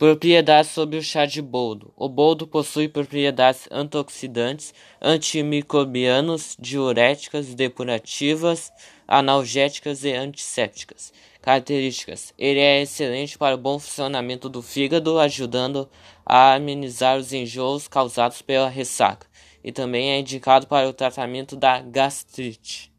Propriedades sobre o chá de boldo. O boldo possui propriedades antioxidantes, antimicrobianos, diuréticas, depurativas, analgésicas e antissépticas. Características: ele é excelente para o bom funcionamento do fígado, ajudando a amenizar os enjoos causados pela ressaca, e também é indicado para o tratamento da gastrite.